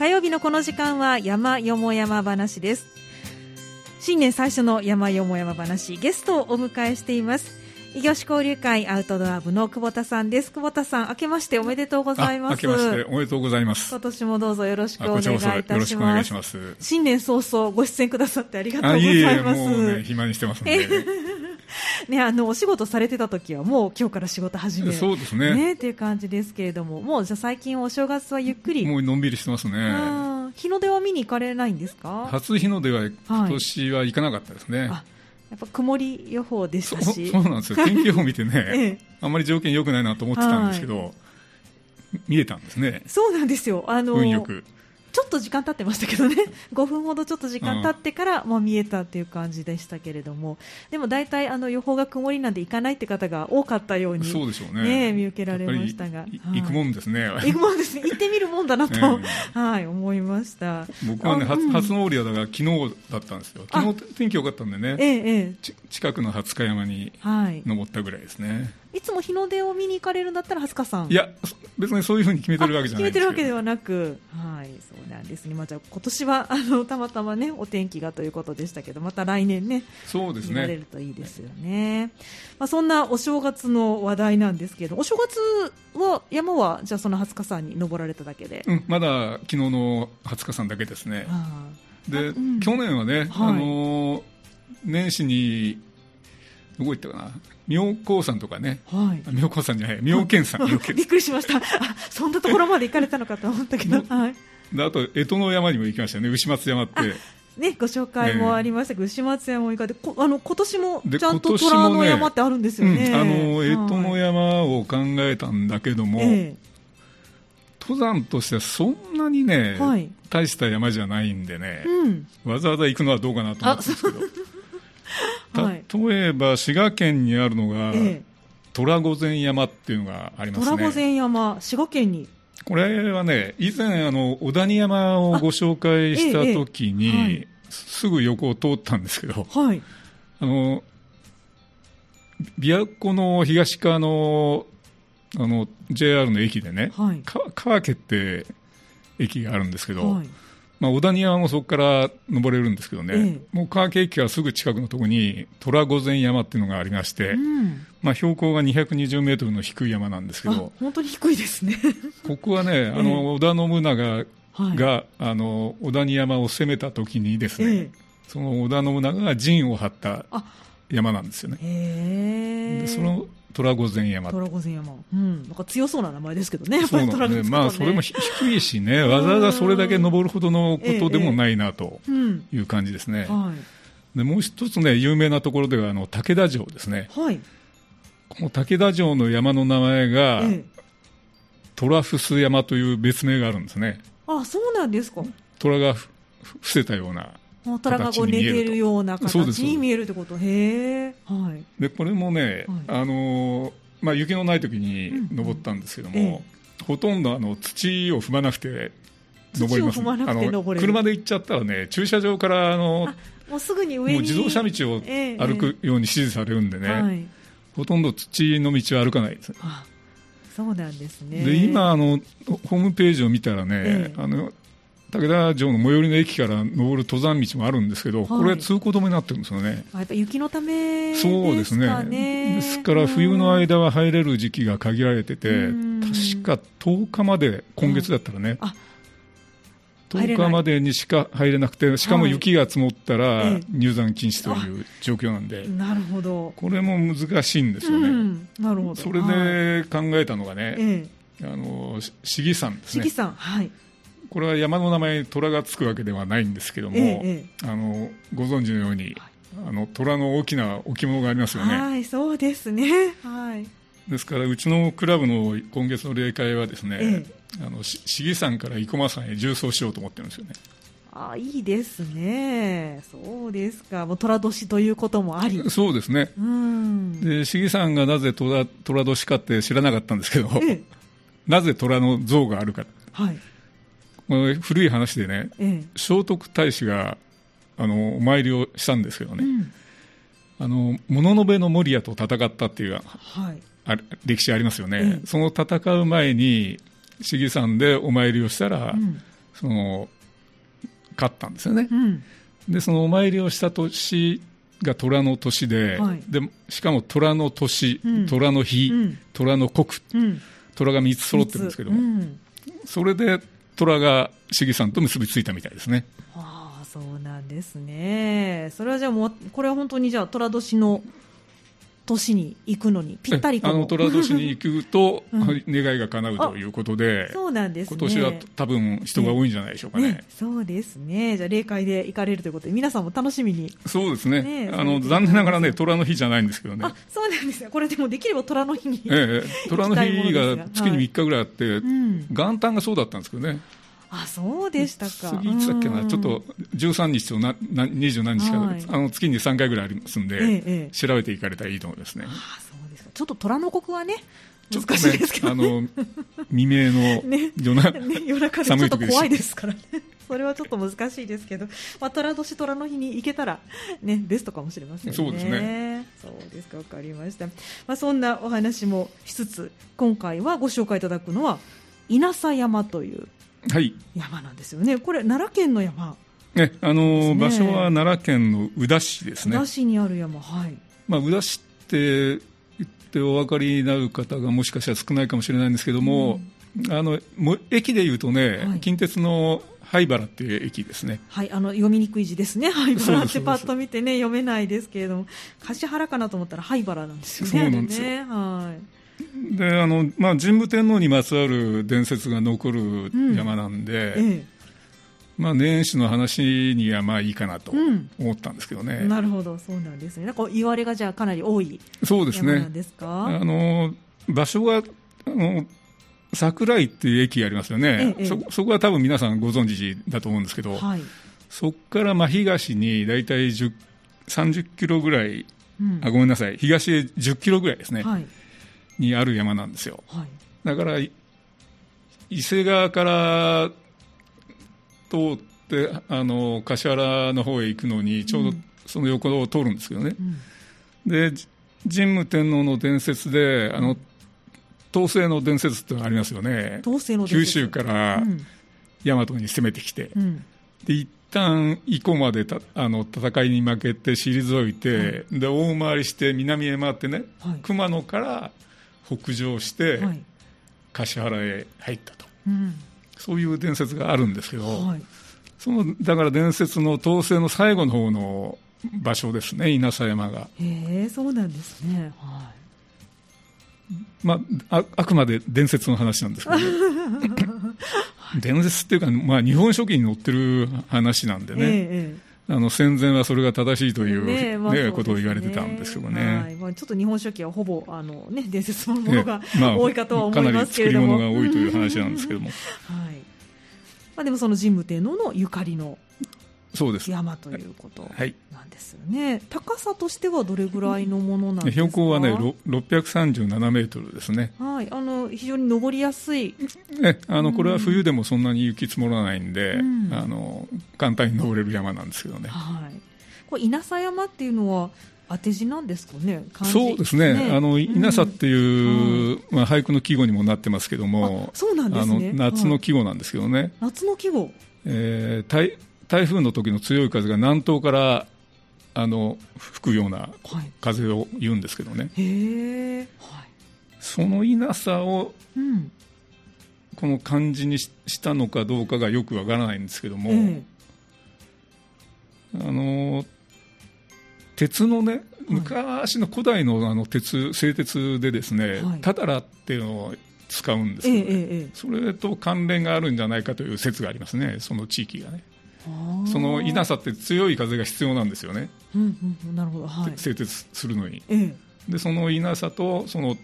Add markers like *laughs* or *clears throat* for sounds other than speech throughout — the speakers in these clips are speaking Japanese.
火曜日のこの時間は山よも山話です。新年最初の山よも山話ゲストをお迎えしています。異業種交流会アウトドア部の久保田さんです。久保田さん明けましておめでとうございます。明けましておめでとうございます。今年もどうぞよろしくお願いいたします。ます。新年早々ご出演くださってありがとうございます。もうね暇にしてますんで *laughs* *laughs* ね、あのお仕事されてた時はもう今日から仕事始めそうですね。ねっていう感じですけれども。もうじゃ最近お正月はゆっくり。もうのんびりしてますね。日の出は見に行かれないんですか？初日の出は今年は行かなかったですね、はい、やっぱ曇り予報でしたし。そうなんですよ。天気予報見てね、*laughs* ええ、あんまり条件良くないなと思ってたんですけど、はい、見えたんですね。そうなんですよ。あの運よくちょっと時間経ってましたけどね。*laughs* 5分ほどちょっと時間経ってからもう見えたっていう感じでしたけれども、でも大体あの予報が曇りなんで行かないって方が多かったようにそうでしょうね、ね見受けられましたが、行くもんですね。行くもんです。行ってみるもんだなと、はい思いました。僕はね、初初のオリアだから昨日だったんですよ。昨日天気良かったんでね、ええ、近くの廿日山に登ったぐらいですね、いつも日の出を見に行かれるんだったら、20日さん。いや、別にそういうふうに決めてるわけじゃない決めてるわけではなく、はい、そうなんですね。まあ、じゃあ、今年は、あの、たまたまね、お天気がということでしたけど、また来年ね。そうですね。見られるといいですよね。まあ、そんなお正月の話題なんですけど、お正月は、山は、じゃあ、その20日さんに登られただけで。うん、まだ、昨日の20日さんだけですね。で、うん、去年はね、はい、あの、年始に、どこ行ったかな？妙高山とかね、はい、妙高山じゃない。妙見山。びっくりしました。あそんなところまで行かれたのかと思ったけど、*laughs* はい、であと江戸の山にも行きましたね。牛松山って。ね、ご紹介もありましたけど、牛松山も行かれて、あの今年もちゃんと虎の山ってあるんですよね。ねうん、あの江戸の山を考えたんだけども、ええ、登山としてはそんなにね、はい、大した山じゃないんでね、うん、わざわざ行くのはどうかなと思ったんですけど。例えば滋賀県にあるのが、ええ、虎御前山っていうのがありますね。虎御前山滋賀県に。これはね以前あの小谷山をご紹介した時に、えはい、すぐ横を通ったんですけど、はい、あの琵琶湖の東側のあの JR の駅でね、はい、川家って駅があるんですけど、はいまあ、小谷山もそこから登れるんですけどね、ええ、もう川家駅からすぐ近くのところに虎御前山っていうのがありまして、うん、まあ、標高が220メートルの低い山なんですけど、本当に低いですね。*laughs* ここはね、あの織田信長が、はい、あの小谷山を攻めた時にですね、その織田信長が陣を張った山なんですよね。でその虎御前山。虎御前山、うん、なんか強そうな名前ですけどね、そうなんね、まあ、それも低いしね、わざわざそれだけ登るほどのことでもないなという感じですね。でもう一つね、有名なところではあの武田城ですね、はい、この武田城の山の名前が、ええ、虎伏山という別名があるんですね。あそうなんですか。虎が伏せたような虎がこう寝てるような形に見えるってこと？へえ、はい、でこれもね、はい、あのまあ、雪のない時に登ったんですけども、うんうん、ほとんどあの土を踏まなくて登ります、ね、あの車で行っちゃったらね駐車場からあのもうすぐに上に自動車道を歩くように指示されるんでね、えーはい、ほとんど土の道は歩かないです。そうなんですね。で今あのホームページを見たらね、えー、あの武田城の最寄りの駅から登る登山道もあるんですけど、はい、これは通行止めになってるんですよね。やっぱ雪のため、ね、そうですね。ですから冬の間は入れる時期が限られてて、確か10日まで、今月だったらね、10日までにしか入れなくて、しかも雪が積もったら入山禁止という状況なんで、なるほど。これも難しいんですよね。なるほど。それで考えたのがね、あの市議山ですね。市議山はいこれは山の名前に虎がつくわけではないんですけども、ええ、あのご存知のように、あの虎の大きな置物がありますよね。はい、そうですね。はい。ですからうちのクラブの今月の例会はですね、ええ、あの市議山から生駒山へ重装しようと思ってるんですよね。あいいですね、そうですか、もう寅年ということもあり、そうですね、うん。で市議さんがなぜ寅年かって知らなかったんですけど、ええ、*laughs* なぜ虎の像があるか、はい、古い話でね、ええ、聖徳太子があのお参りをしたんですけどね、うん、あの物部の守屋と戦ったっていう、はい、あ歴史ありますよね、え、その戦う前に市議さんでお参りをしたら、うん、その勝ったんですよね、うん、でそのお参りをした年が虎の年ではい、でしかも虎の年、うん、虎の日、うん、虎の国、うん、虎が3つ揃ってるんですけども、それで虎が市議さんと結びついたみたいですね。ああそうなんですね。それはじゃあもうこれは本当にじゃあ虎年の年に行くのにぴったりあの寅年に行くと、*laughs* うん、願いが叶うということで、そうなんです、ね、今年は多分人が多いんじゃないでしょうかね、ね、そうですね、じゃあ、霊界で行かれるということで、皆さんも楽しみに、そうですね、ねあの残念ながらね、虎の日じゃないんですけどね、そうなんですよ、これでもできれば虎の日に、ええ、虎の日が月に3日ぐらいあって、はい。うん、元旦がそうだったんですけどね。あそうでしたか次いつだっけな、ちょっと13日となな20何日か、はい、あの月に3回ぐらいありますんで、ええ、調べていかれたらいいと思いますね。あそうですかちょっと虎の国はね難しいですけど、ね、あの未明の *laughs* 夜な、ねね、夜中でちょっと怖いですからね。それはちょっと難しいですけど、まあ、虎年虎の日に行けたら、ね、ベストかもしれませんね。そうですね。そうですか、わかりました。まあ、そんなお話もしつつ、今回はご紹介いただくのは、稲佐山という山なんですよね、これ、奈良県の山。ね、あの、ね、場所は奈良県の宇陀市ですね。宇陀市にある山、はい。まあ、宇陀市って言ってお分かりになる方がもしかしたら少ないかもしれないんですけども、うん、あのも駅でいうとね、はい、近鉄の灰原っていう駅ですね。はい、あの読みにくい字ですね。灰原ってパッと見てね読めないですけれども、橿原かなと思ったら灰原なんですよね。そうなんですよ。ね、はい。であのまあ、神武天皇にまつわる伝説が残る山なんで、うんええ、まあ、年始の話にはまあいいかなと思ったんですけどね、うん、なるほど、そうなんですね、なんか言われがじゃあかなり多いそうですね。あの場所があの桜井っていう駅ありますよね、ええ、そそこは多分皆さんご存知だと思うんですけど、はい、そこから真東に大体30キロぐらい、うん、あごめんなさい、東へ10キロぐらいですね。はいにある山なんですよ、はい、だから伊勢川から通ってあの柏原の方へ行くのにちょうどその横を通るんですけどね、うん、で神武天皇の伝説であの統制の伝説ってのがありますよね。九州から大和に攻めてきて、うん、で一旦伊古までたあの戦いに負けて退いて、で大回りして南へ回ってね、はい、熊野から北上して、橿原へ入ったと、うん、そういう伝説があるんですけど、はい、そのだから伝説の統制の最後の方の場所ですね、稲佐山が。へえ、そうなんですね。はい。まあ、ああくまで伝説の話なんですけど、ね、*laughs* 伝説っていうか、まあ、日本書紀に載ってる話なんでね、ええあの戦前はそれが正しいという,、ねまあね、ことを言われてたんですけどね、はい。まあ、ちょっと日本書紀はほぼあの、ね、伝説のものが、まあ、多いかとは思いますけれども、かなり作り物が多いという話なんですけども、*laughs* はい。まあ、でもその神武天皇のゆかりのそうです。山ということなんですよね、はい、高さとしてはどれぐらいのものなんですか？標高はね637メートルですね、はい、あの非常に登りやすい、ね、あのこれは冬でもそんなに雪積もらないんで、うん、あの簡単に登れる山なんですけどね、はい、これ稲佐山っていうのは当て字なんですかね、そうですね、ね。あの稲佐っていう、うん、まあ、俳句の季語にもなってますけども、そうなんですね、夏の季語なんですけどね、はい、夏の季語、えー、台風の時の強い風が南東からあの吹くような風を言うんですけどね、はい、その稲佐を、この漢字にしたのかどうかがよくわからないんですけども、えー、あの鉄のね、昔の古代のあの鉄製鉄でですね、はい、タタラっていうのを使うんですけど、ね。えー、それと関連があるんじゃないかという説がありますね、その地域がね。その稲佐って強い風が必要なんですよね、うんうん、なるほど、はい、製鉄するのに、ええ、でその稲佐とその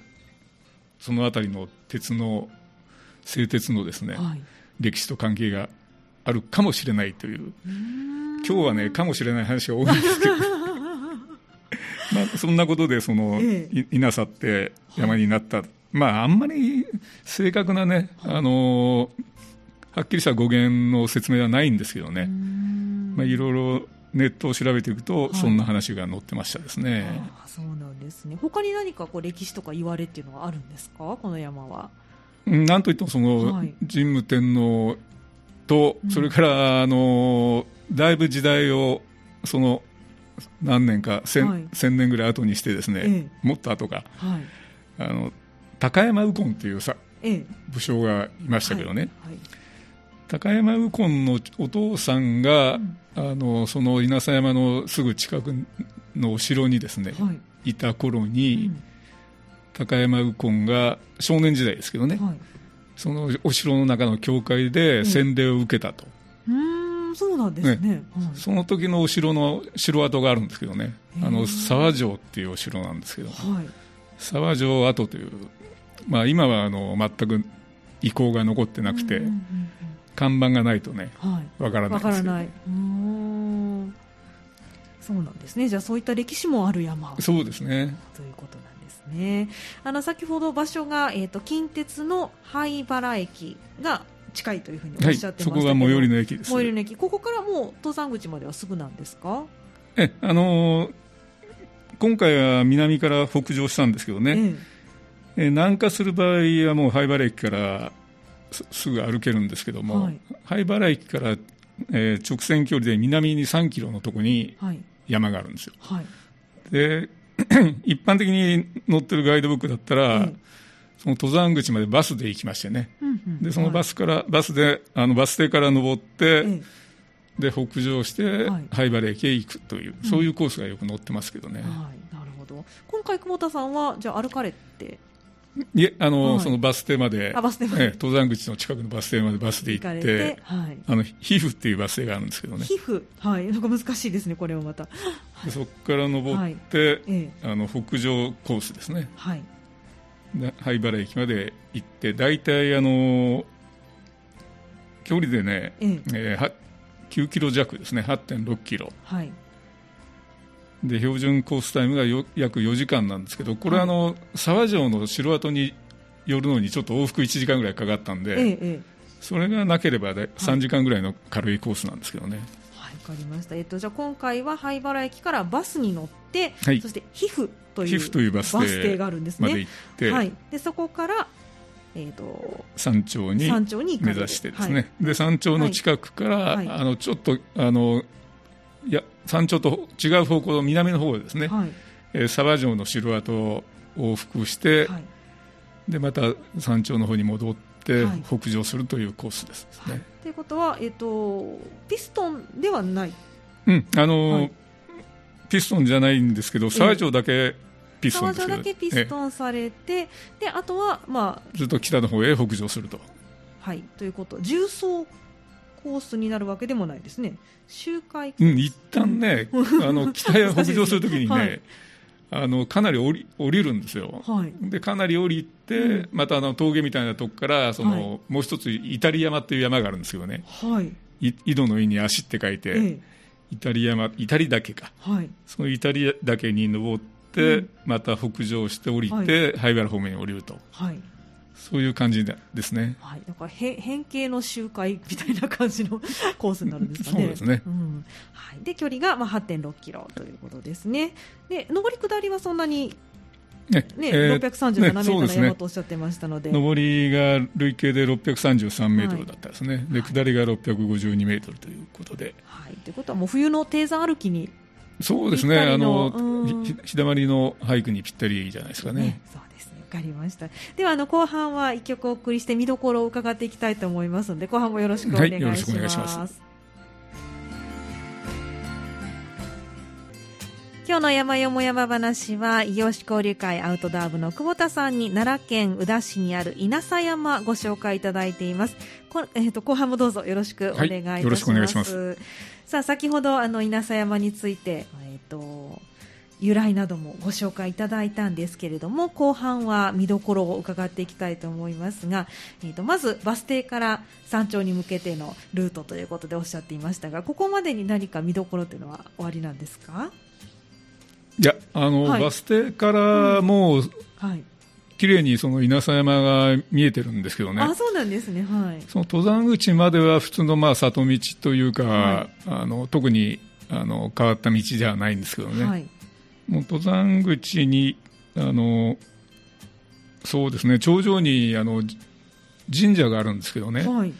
その辺りの鉄の製鉄のですね、はい、歴史と関係があるかもしれないという。今日はねかもしれない話が多いんですけど。*laughs* まあそんなことでその、ええ、稲佐って山になった、はい、まああんまり正確なね、あのーはっきりした語源の説明はないんですけどね、まあ、いろいろネットを調べていくと、そんな話が載ってましたですね。あそうなんですね。他に何かこう歴史とか言われっていうのはあるんですか、この山は。なんといってもその、はい、神武天皇と、それからあのだいぶ時代をその何年か千、はい、年ぐらい後にしてですね、ええ、もっと後か、はい、あの高山右近っていうさ、え、武将がいましたけどね、はい、高山右近のお父さんが、うん、あのその稲佐山のすぐ近くのお城にですね、い、た頃に、うん、高山右近が少年時代ですけどね、そのお城の中の教会で洗礼を受けたと。そうなんですね、ね。はい、その時のお城の城跡があるんですけどねあの沢城っていうお城なんですけど、はい、沢城跡という、まあ、今はあの全く遺構が残ってなくて、うんうんうん、看板がないとね、はい、分からないですけど、ね、そうなんですね。じゃあそういった歴史もある山そうですね。ということなんですね。あの先ほど場所が、えーと、近鉄の灰原駅が近いというふうにおっしゃってましたけど、はい、そこが最寄りの駅です。最寄りの駅。ここからもう登山口まではすぐなんですか？えあのー、今回は南から北上したんですけどね、ええ。南下する場合はもう灰原駅からすぐ歩けるんですけども、はい、灰原駅から、えー、直線距離で南に3キロのところに山があるんですよ、はい、で *clears throat* 一般的に載ってるガイドブックだったら、えその登山口までバスで行きましてね、うんうん、でそのバスから、はい、バスであのバス停から登って、えで北上して、灰原駅へ行くという、そういうコースがよく載ってますけどね、はい、なるほど。今回、久保田さんはじゃあ歩かれていえあの、はい、そのバス停までバス停まで、え登山口の近くのバス停までバスで行ってはい、あの皮膚っていうバス停があるんですけどね。皮膚はい。なんか難しいですねこれはまた、はい、そこから登って、あの北上コースですね。はい。灰原駅まで行って大体あの距離でね、ええ。えー、9キロ弱ですね。8.6キロ、はい、で標準コースタイムが約4時間なんですけどこれはあの、はい、沢城の城跡に寄るのにちょっと往復1時間ぐらいかかったんで、ええ、それがなければ3時間ぐらいの軽いコースなんですけどね。はい、わかりました。えっとじゃあ今回は灰原駅からバスに乗って、はい、そして皮膚という皮膚というバス停があるんですね。はい。でそこからえーと、山頂に目指してですね、はい、で山頂の近くから、はい、あのちょっとあのいや山頂と違う方向の南の方ですね、はい。えー、沢城の城跡を往復して、はい、でまた山頂の方に戻って北上するというコースですね。はい、ということは、えーと、ピストンではない、うんあのピストンじゃないんですけど沢城だけピストンですだけピストンされて、であとは、まあ、ずっと北の方へ北上すると。はいということ。重曹コースになるわけでもないですね。周回うん、一旦ね *laughs* あの北へ北上するときにね、はい、あのかなり降り降りるんですよ、はい、でかなり降りて、うん、またあの峠みたいなとこからその、はい、もう一つイタリ山っていう山があるんですけどね、はい、井戸の井に足って書いて、ええ、イタリ山イタリ岳か、はい、そのイタリ岳に登って、うん、また北上して降りて、はい、原方面に降りると。はいそういう感じですね。はい、なんか変変形の周回みたいな感じの *laughs* コースになるんですかね。そうですね。うん、はい。で距離がまあ8.6キロということですね。で上り下りはそんなにね、ね、えー、637メートルの山とおっしゃってましたので、ね、上りが累計で633メートルだったですね、はい、で下りが652メートルということで。はい、ということは、もう冬の低山歩きにそうですね、あの日だまりの俳句にぴったりじゃないですかね。ねそうですね、わかりました。ではあの後半は一曲お送りして見どころを伺っていきたいと思いますので、後半もよろしくお願いします。はい。今日の山よも山話は異業種交流会アウトドア部の久保田さんに奈良県宇陀市にある稲佐山ご紹介いただいています。こえっ、ー、と後半もどうぞよろしくお願いいたします。はい、よろしくお願いします。さあ先ほどあの稲佐山についてえっ、ー、と由来などもご紹介いただいたんですけれども後半は見どころを伺っていきたいと思いますが、えーと、とまずバス停から山頂に向けてのルートということでおっしゃっていましたがここまでに何か見どころというのはおありなんですか？いやあの、はい、バス停からもう、うん、はい綺麗にその稲佐山が見えてるんですけどね。あ、そうなんですね。はい。その登山口までは普通のまあ里道というか、はい、あの特にあの変わった道ではないんですけどね。はい、もう登山口にあのそうですね頂上にあの神社があるんですけどね。はい。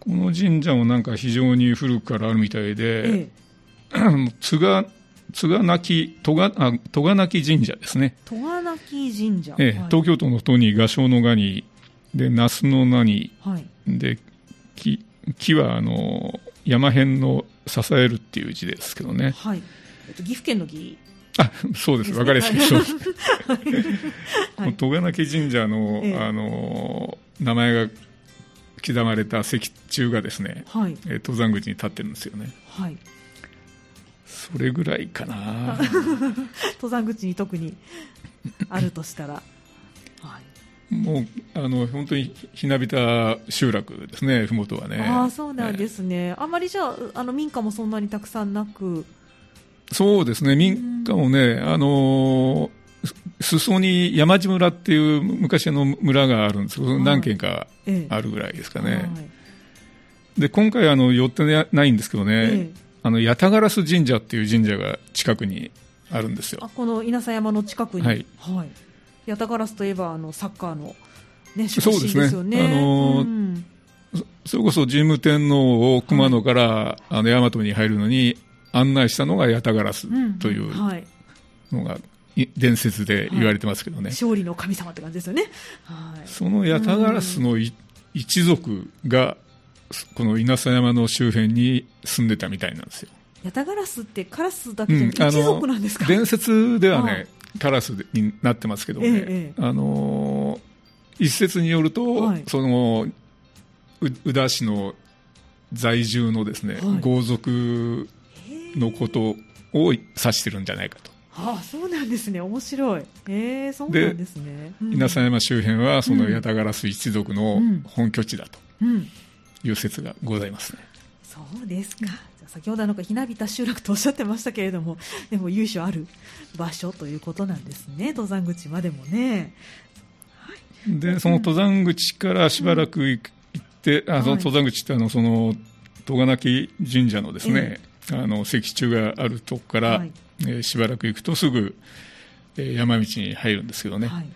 この神社もなんか非常に古くからあるみたいで、ええ、津賀津賀なき戸賀あ戸賀なき神社ですね。戸賀なき神社、ええ、はい、東京都の都に画商の画にで那須の名に、はい、で木木はあの山辺の支えるっていう字ですけどね。はい。えっと岐阜県の岐あそうです、わかりやすい、そうです。戸賀なき神社の、ええ、あの名前が刻まれた石柱がですね、はい、え登山口に立ってるんですよね。はい。それぐらいかな。*laughs* 登山口に特にあるとしたら。*laughs* はい、もうあの本当にひなびた集落ですね、ふもとはね。あそうなんですね、ねあまりじゃああの民家もそんなにたくさんなく。そうですね、民家もね、あのー裾に山地村っていう昔の村があるんですけど、何軒かあるぐらいですかね。はい、で今回あの寄ってないんですけどね、ええ、あの八田烏神社っていう神社が近くにあるんですよ。あこの稲佐山の近くに、はい、はい、八田烏といえばあのサッカーの、ね、そうですね。あのーうん。それこそ神武天皇を熊野から、はい、あの大和に入るのに案内したのが八田烏というのが伝説で言われてますけどね、はい、勝利の神様って感じですよね、はい、そのヤタガラスの一族がこの稲佐山の周辺に住んでたみたいなんですよ。ヤタガラスってカラスだけじゃなくて、一族なんですか？伝説ではねカラスになってますけどね、ええ、あのー、一説によると、はい、その宇田市の在住のですね、豪族のことを指してるんじゃないかと。ああそうなんですね。面白い。えー、そうなんですね、うん、稲佐山周辺はその八田烏一族の本拠地だという説がございますね、うん、そうですか。先ほどなんかひなびた集落とおっしゃってましたけれどもでも由緒ある場所ということなんですね。登山口までもね、はい、でその登山口からしばらく行って、うん、あその登山口ってあのその戸賀き神社のですね、えー、あの石柱があるとこから、はい。えー、しばらく行くとすぐ、えー、山道に入るんですけどね、はい、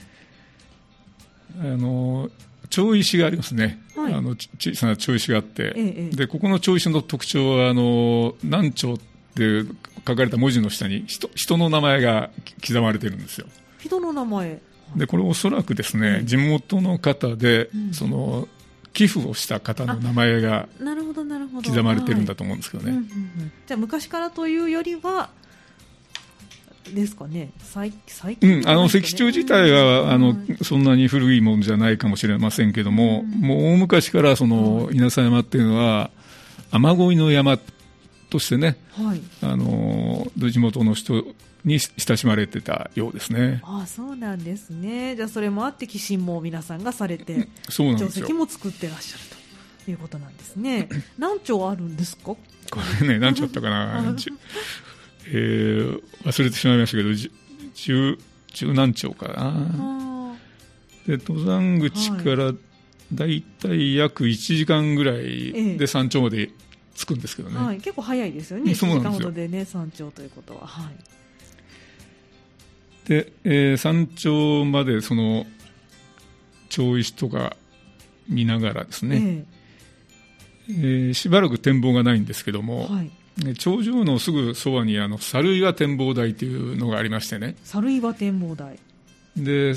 あの町石がありますね、はい、あの小さな町石があって、ええ、でここの町石の特徴はあの南町って書かれた文字の下に人人の名前が刻まれてるんですよ。人の名前。でこれおそらくですね、地元の方で、うん、その寄付をした方の名前が刻まれてるんだと思うんですけどね。じゃあ昔からというよりはですかね、最最近、うん、あの石柱自体は、あのそんなに古いものじゃないかもしれませんけども、うん、もう大昔からその稲佐山っていうのは、雨乞いの山としてね、はい、あの地元の人に親しまれてたようですね。ああそうなんですね。じゃあそれもあって寄進も皆さんがされて、そうなんですよ。も作ってらっしゃるということなんですね。*clears throat* 何丁あるんですか？これね何丁あったかな。*laughs* えー、忘れてしまいましたけど十十何丁かなで登山口からだいたい約1時間ぐらいで山頂まで着くんですけどね、はい、結構早いですよね1時間ほどでね山頂ということははいで、えー、山頂までその町石とか見ながらですね、えー、えー、しばらく展望がないんですけども、はい。頂上のすぐそばにあの猿岩展望台というのがありましてね。猿岩展望台。で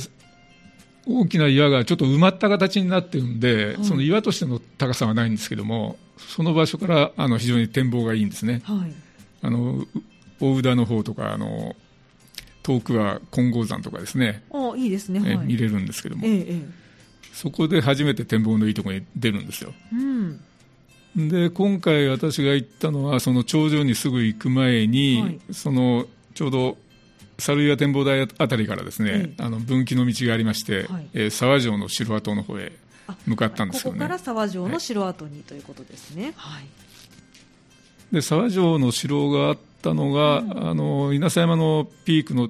大きな岩がちょっと埋まった形になってるんで、はい、その岩としての高さはないんですけどもその場所からあの非常に展望がいいんですね、はい、あの大宇田の方とかあの遠くは金剛山とかですね。あいいですね、はい、見れるんですけども、ええ、そこで初めて展望のいいところに出るんですよ、うん。で今回私が行ったのはその頂上にすぐ行く前に、はい、そのちょうど猿岩展望台あたりからですね、あの分岐の道がありまして、はい、えー、沢城の城跡の方へ向かったんですけどね。ここから沢城の城跡に、はい、ということですね、はい、で沢城の城があったのが、うん、あの稲佐山のピークの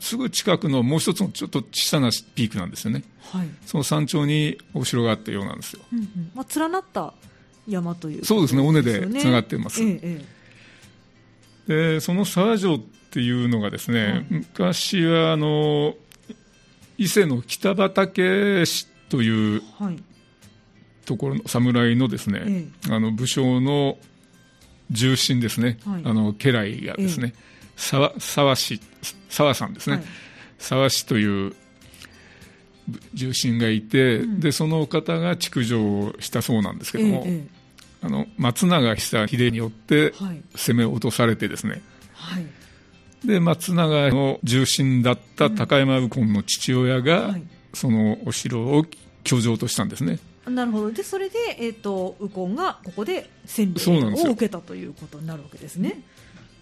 すぐ近くのもう一つのちょっと小さなピークなんですよね、はい、その山頂にお城があったようなんですよ、うんうん、まあ、連なった山という、ね、そうですね。尾根でつながっています、ええ、でその沢城っていうのがですね、はい、昔はあの伊勢の北畠市というところの侍のですね、ええ、あの武将の重臣ですね、はい、あの家来がですね、沢沢氏沢さんですね、はい、沢氏という重臣がいて、うん、でその方が築城したそうなんですけども、え、あの松永久秀によって攻め落とされてですね、はい、で松永の重臣だった高山右近の父親が、うん、そのお城を居城としたんですね。なるほど。でそれで、えーと、右近がここで洗礼を受けたということになるわけですね。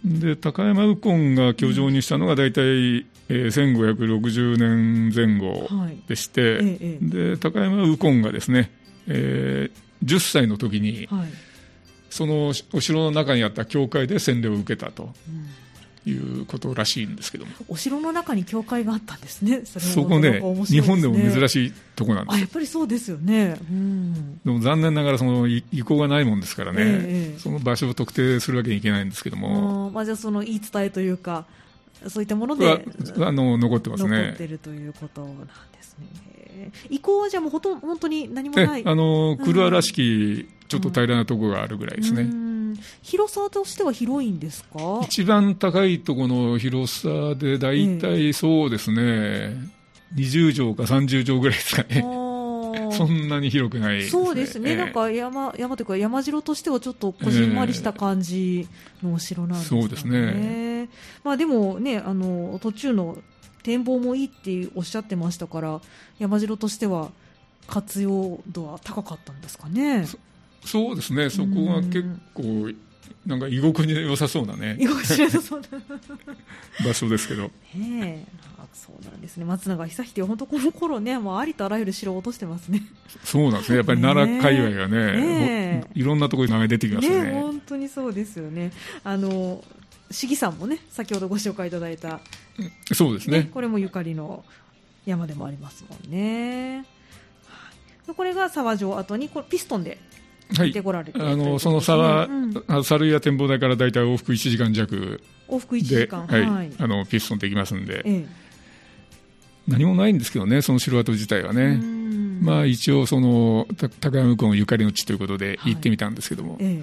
で高山右近が居城にしたのが大体、うん、えー、1560年前後でして、はいええ、で高山右近がですね、えー、10歳の時に、はい、そのお城の中にあった教会で洗礼を受けたと。うんいうことらしいんですけども。お城の中に教会があったんですね。そそこね、ね、日本でも珍しいとこなんです。あやっぱりそうですよね、うん、でも残念ながらその意向がないもんですからね、えその場所を特定するわけにいけないんですけども、まあ、じゃあその言い伝えというかそういったものであの残ってますね。残ってるということなんですね。意向はじゃあもうほと本当に何もない。あのクルアらしきちょっと平らなところがあるぐらいですね、うん。広さとしては広いんですか？一番高いところの広さで大体 *laughs* そうですね、ええ、20畳か30畳ぐらいですかね。そんなに広くない、ね、そうですね、えなんか山山というか山城としてはちょっとこじんまりした感じのお城なんですね。そうですねまあ、でもねあの途中の展望もいいっておっしゃってましたから山城としては活用度は高かったんですかね。そうですね、そこが結構、なんか居心地良さそうなね、*laughs* 居心地良さそうな。*laughs* 場所ですけど。ねあそうなんですね。松永久秀は本当この頃ねもうありとあらゆる城を落としてますね。そうなんですね。やっぱり奈良界隈がねねいろんなところに名前出てきますね。ね本当にそうですよね。あの市議さんもね先ほどご紹介いただいたそうですね、ね、これもゆかりの山でもありますもんね、はい、これが沢城跡にこれピストンではい、あのその差は、うん、猿屋展望台から大体往復1時間弱往復1時間はい、はい、あのピストンできますんで、ええ、何もないんですけどね、その城跡自体はね、まあ、一応その、高山君ゆかりの地ということで行ってみたんですけども、はいえ、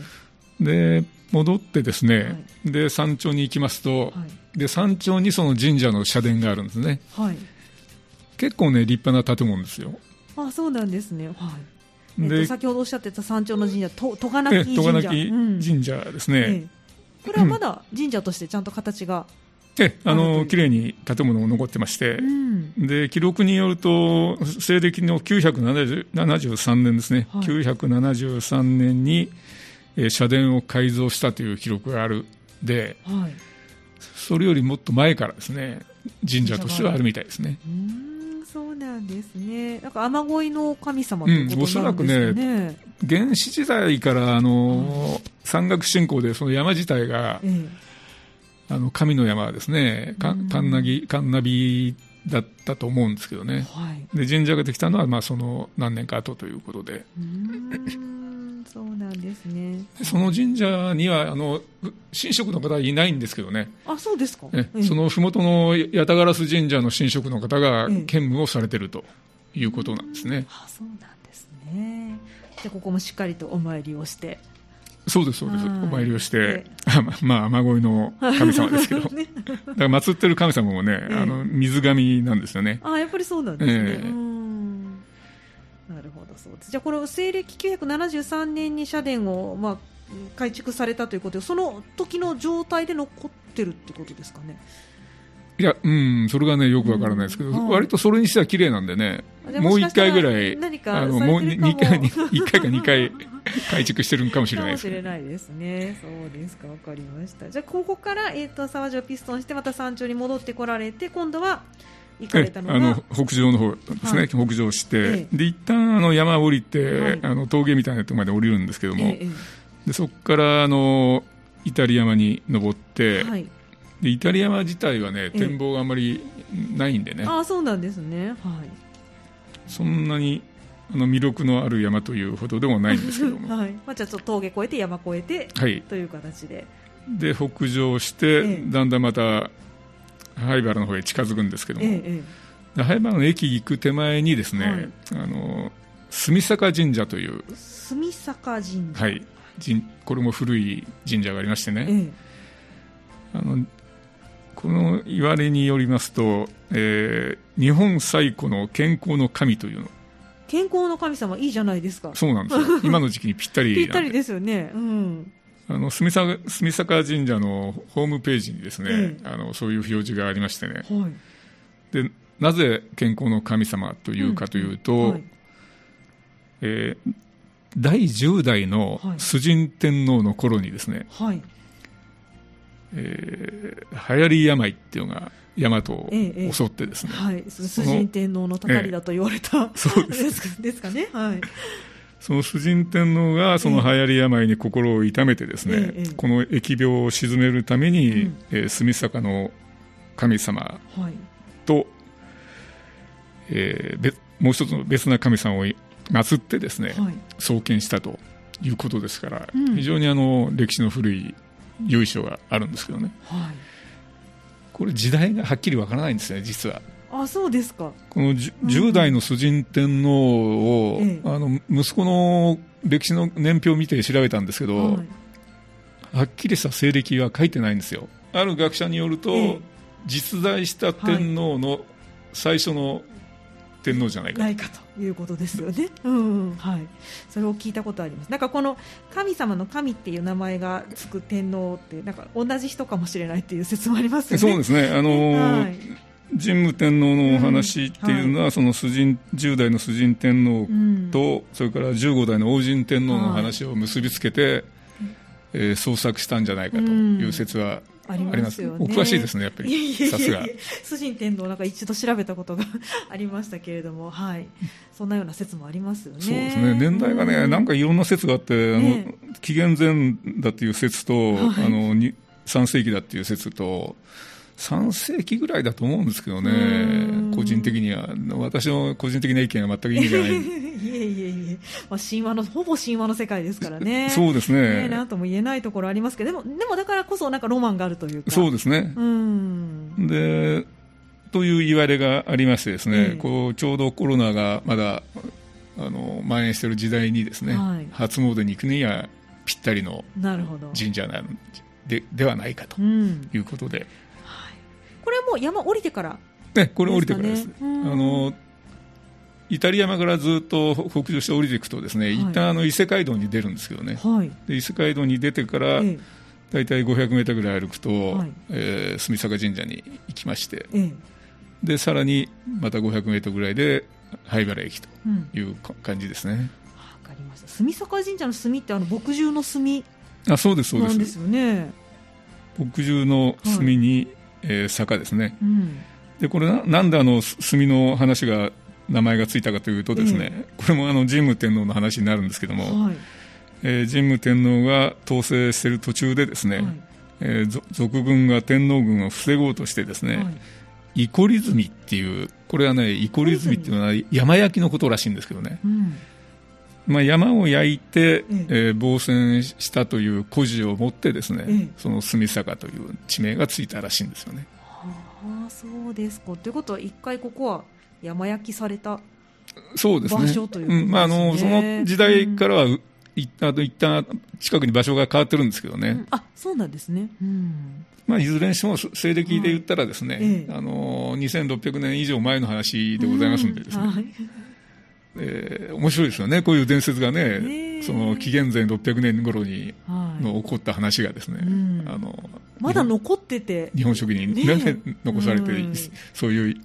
で戻ってですね、はい、で山頂に行きますと、で山頂にその神社の社殿があるんですね、結構ね、立派な建物ですよ。あそうなんですね、はい。えっと、先ほどおっしゃってた山頂の神社、と戸賀神社。神社ですね、えこれはまだ神社としてちゃんと形が、えあの綺麗に建物が残ってまして、うん、で記録によると、西暦の973年ですね、はい、973年に、えー、社殿を改造したという記録があるで、はい、それよりもっと前からですね神社としてはあるみたいですね。そうなんですね。なんか雨乞いの神様ということなんですかね。うん、おそらくね、原始時代からあの、山岳信仰でその山自体が、ええ、あの神の山ですね、かカンナギカンナビだったと思うんですけどね。はい、で神社ができたのはまあその何年か後ということで。そうなんですね。その神社にはあの神職の方はいないんですけどね。あ、そうですか。えその麓の八田烏神社の神職の方が兼務をされているということなんですね。あ、そうなんですね。じゃここもしっかりとお参りをして。そうですそうです。お参りをして、*laughs* まあ雨乞いの神様ですけど、*laughs* ね、だから祀ってる神様もね、あの水神なんですよね。あ、やっぱりそうなんですね。えーなるほどそうです。じゃあこの西暦973年に社殿を、まあ、改築されたということでその時の状態で残ってるってことですかね？いや、うん、それがね、よくわからないですけど、うん、割とそれにしては綺麗なんでね、もう一回ぐらい、あのも。う2回、1回か2回改築してるかもしれないです、かもしれないですね。そうですか、わかりました。じゃあ、ここから、えっ、ー、と、沢城ピストンして、また山頂に戻ってこられて、今度は、行かれたのあの北上の方ですね、はい、北上して、ええ、で一旦あの山降りて、はい、あの峠みたいなところまで降りるんですけども、え、でそこからあのイタリ山に登って、はい、でイタリ山自体はね展望があまりないんでね、あそうなんですね、はい、そんなにあの魅力のある山というほどでもないんですけども、*laughs* はい。まあ、じゃあちょっと峠越えて山越えて、はい、という形で。で北上して、だんだんまた灰原の方へ近づくんですけども、ええ、灰原の駅行く手前にですね、はい、あの住坂神社という。住坂神社。はい。これも古い神社がありましてね、ええ、あのこの言われによりますと、えー、日本最古の健康の神というの。健康の神様いいじゃないですか。そうなんですよ。*laughs* 今の時期にぴったりぴったりですよね、うん、あの住坂住坂神社のホームページにですね、ええ、あのそういう表示がありましてね、はい、でなぜ健康の神様というかというと、うん。はい、えー、第10代の崇神天皇の頃にですね、はい。えー、流行り病っていうのが大和を襲ってですね、ええはい、崇神天皇のたかりだと言われた、ええ、そうです。*laughs* ですかね、はい、その崇神天皇がその流行り病に心を痛めてですね、え、この疫病を鎮めるために、うん、えー、住坂の神様と、はい、えー、もう一つの別な神様を祀ってですね、はい、創建したということですから、うん、非常にあの歴史の古い由緒があるんですけどね、はい、これ時代がはっきりわからないんですね実は。あそうですか。この 10,、10代の崇神天皇を、ええ、あの息子の歴史の年表を見て調べたんですけど、はい、はっきりした西暦は書いてないんですよ。ある学者によると、え、実在した天皇の最初の天皇じゃないか。ないかということですよね、うん。はい、それを聞いたことあります。なんかこの神様の神っていう名前がつく天皇ってなんか同じ人かもしれないっていう説もありますよね。そうですね。あのーはい神武天皇のお話っていうのは、うんはい、その崇神10代の崇神天皇と、うん、それから15代の王神天皇の話を結びつけて、はい、えー、創作したんじゃないかという説はありますよね。お詳しいですね、やっぱり。さすが。崇神天皇なんか一度調べたことが *laughs* ありましたけれども、はい。そんなような説もありますよね。そうですね。年代がね、なんかいろんな説があって、あの、紀元前だっていう説と、はい、あの、3世紀だっていう説と、3世紀ぐらいだと思うんですけどね、個人的には、私の個人的な意見は全く意味がない。*laughs* いえいえいえ、まあ、神話の、ほぼ神話の世界ですからね。*laughs* そうですね。ねなんとも言えないところありますけど、でも、でもだからこそなんかロマンがあるというか。そうですね。うん。で、という言われがありましてですね、えー、こうちょうどコロナがまだあの蔓延している時代にですね、はい、初詣に行くにはぴったりの神社なでではないかということで、これはもう山降りてからね、これ降りてからです。あのイタリア山からずっと北上して降りていくとですね、はい、一旦あの伊勢街道に出るんですけどね、はい、で伊勢街道に出てから、大体500メートルぐらい歩くと、はい、えー、住坂神社に行きまして、ええ、でさらにまた500メートルぐらいで灰原駅という感じですね。わ、うん、かりました。住坂神社の住ってあの牧獣の住あそうですそうです。ですよね。牧獣の住に、えー、坂ですね、うん、でこれななんであの墨の話が名前がついたかというとですね、えー、これもあの神武天皇の話になるんですけども、はい、えー、神武天皇が統制している途中でですね、はい、えー、賊軍が天皇軍を防ごうとしてですね、はい、イコリズミっていうこれはねイコリズミっていうのは山焼きのことらしいんですけどね、うんまあ、山を焼いて、ええー、防戦したという故事を持ってですね、え、その住坂という地名がついたらしいんですよね。はあ、そうですか。ということは一回ここは山焼きされたそうですね。場所という、ね、うん、まああのその時代からは、うん、いあと一旦近くに場所が変わってるんですけどね。うん、あ、そうなんですね。うん。まあ、いずれにしても西暦で言ったらですね、はいええ、あの2600年以上前の話でございますんでですね、はい、えー、面白いですよね、こういう伝説がね、その紀元前600年頃にの起こった話がですね、あのまだ残ってて、日本書紀に、ね、残されて、そういう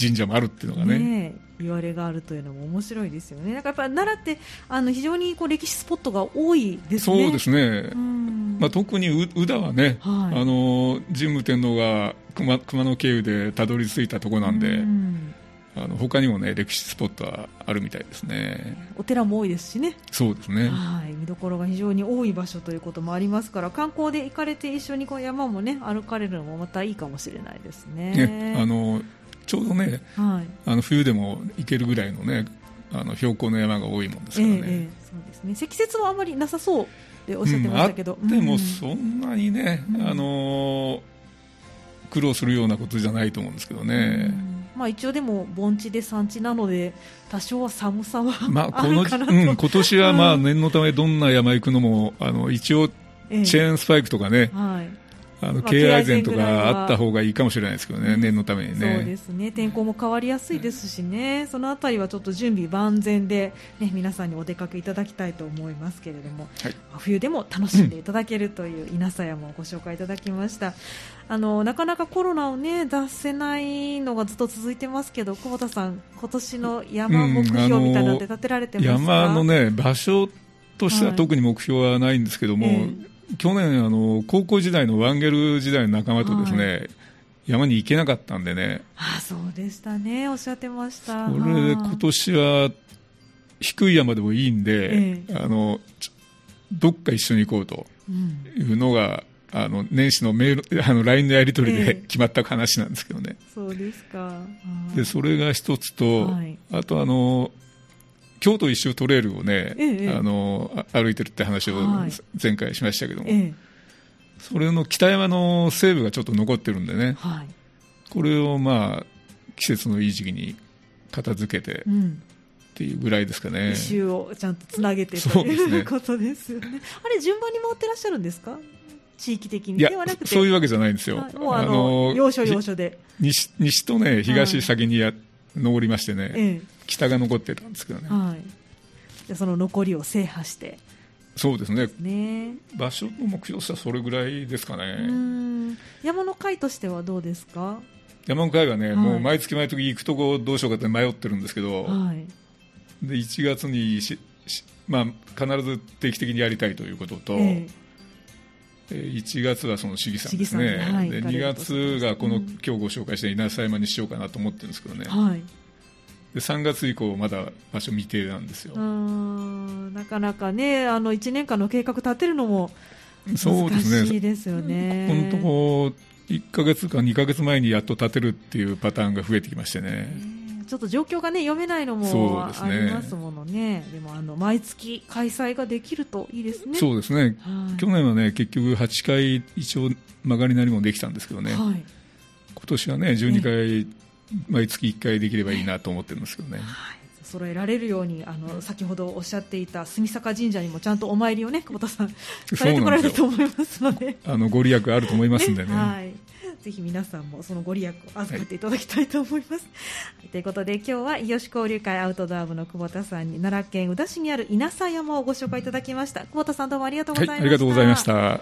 神社もあるっていうのがね。ね言われがあるというのも面白いですよね。なんかやっぱ奈良ってあの非常にこう歴史スポットが多いですね。そうですね。まあ特に宇田はね、はい、あの神武天皇が熊熊野経由でたどり着いたところなんで。あの他にもね歴史スポットはあるみたいですね。お寺も多いですしね。そうですね。はい。見どころが非常に多い場所ということもありますから観光で行かれて一緒にこう山もね歩かれるのもまたいいかもしれないですね。ねあのちょうどね、はい、あの冬でも行けるぐらいのねあの標高の山が多いもんですからね、えーえー、そうですね。積雪はあまりなさそうっておっしゃってましたけど、うん、でもそんなにね、うん、あの苦労するようなことじゃないと思うんですけどね、うんまあ、一応でも盆地で産地なので多少は寒さはまあ、*laughs* このうん、今年はまあ念のためどんな山行くのもあの一応チェーンスパイクとかね、えはいあの、経営前とかあった方がいいかもしれないですけどね、念のためにね。そうですね。天候も変わりやすいですしね、そのあたりはちょっと準備万全で、ね、皆さんにお出かけいただきたいと思いますけれども、はい、冬でも楽しんでいただけるという稲佐山をご紹介いただきました。あの、なかなかコロナをね、出せないのがずっと続いてますけど、久保田さん、今年の山目標みたいなのって立てられてますか、うん、山のね、場所としては特に目標はないんですけども、はいえ。ー去年あの、高校時代のワンゲル時代の仲間とですね、はい、山に行けなかったんでね、あそうでしたね、おっしゃってました。これで今年は低い山でもいいんで、ええ、あのどっか一緒に行こうというのが、うん、あの年始のメール *laughs* あの LINE のやり取りで決まった話なんですけどね。え、そうですか。でそれが一つと、はい、あとあの京都一周トレイルをね、ええ、あの歩いてるって話を前回しましたけども、はい、それの北山の西部がちょっと残ってるんでね、はい、これをまあ季節のいい時期に片付けて、っていうぐらいですかね。一周をちゃんとつなげてということですよね。あれ順番に回ってらっしゃるんんですか？地域的にではなくて。そういうわけじゃないんですよ。もうあの要所要所で。西西とね東先にや、はい、登りましてね、ええ、北が残ってたんですけどね、はい、でその残りを制覇して。そうですね。ね。場所の目標としてはそれぐらいですかね。山の会としてはどうですか？山の会はね、はい、もう毎月毎月行くとこどうしようかって迷ってるんですけど、はい、で1月にし、まあ、必ず定期的にやりたいということと、えー、1月はその市議さんですね、はい、で2月がこの、今日ご紹介した稲佐山にしようかなと思ってるんですけどね、はい、で3月以降まだ場所未定なんですよ。なかなかねあの1年間の計画立てるのも難しいですよね。このとこ1か月か2か月前にやっと立てるっていうパターンが増えてきましてね、ちょっと状況がね読めないのもありますものね、でもあの毎月開催ができるといいですね。そうですね。去年はね結局8回一応曲がりなりもできたんですけどね。はい、今年はね12回毎月1回できればいいなと思ってるんですけどね。はい揃えられるようにあの先ほどおっしゃっていた住坂神社にもちゃんとお参りをね久保田さんされてこられると思いますのであのご利益あると思いますんでね。はいぜひ皆さんもそのご利益を預かっていただきたいと思います。はい、ということで今日は伊予市交流会アウトドア部の久保田さんに奈良県宇陀市にある稲佐山をご紹介いただきました。久保田さんどうもありがとうございました。はい、ありがとうございました。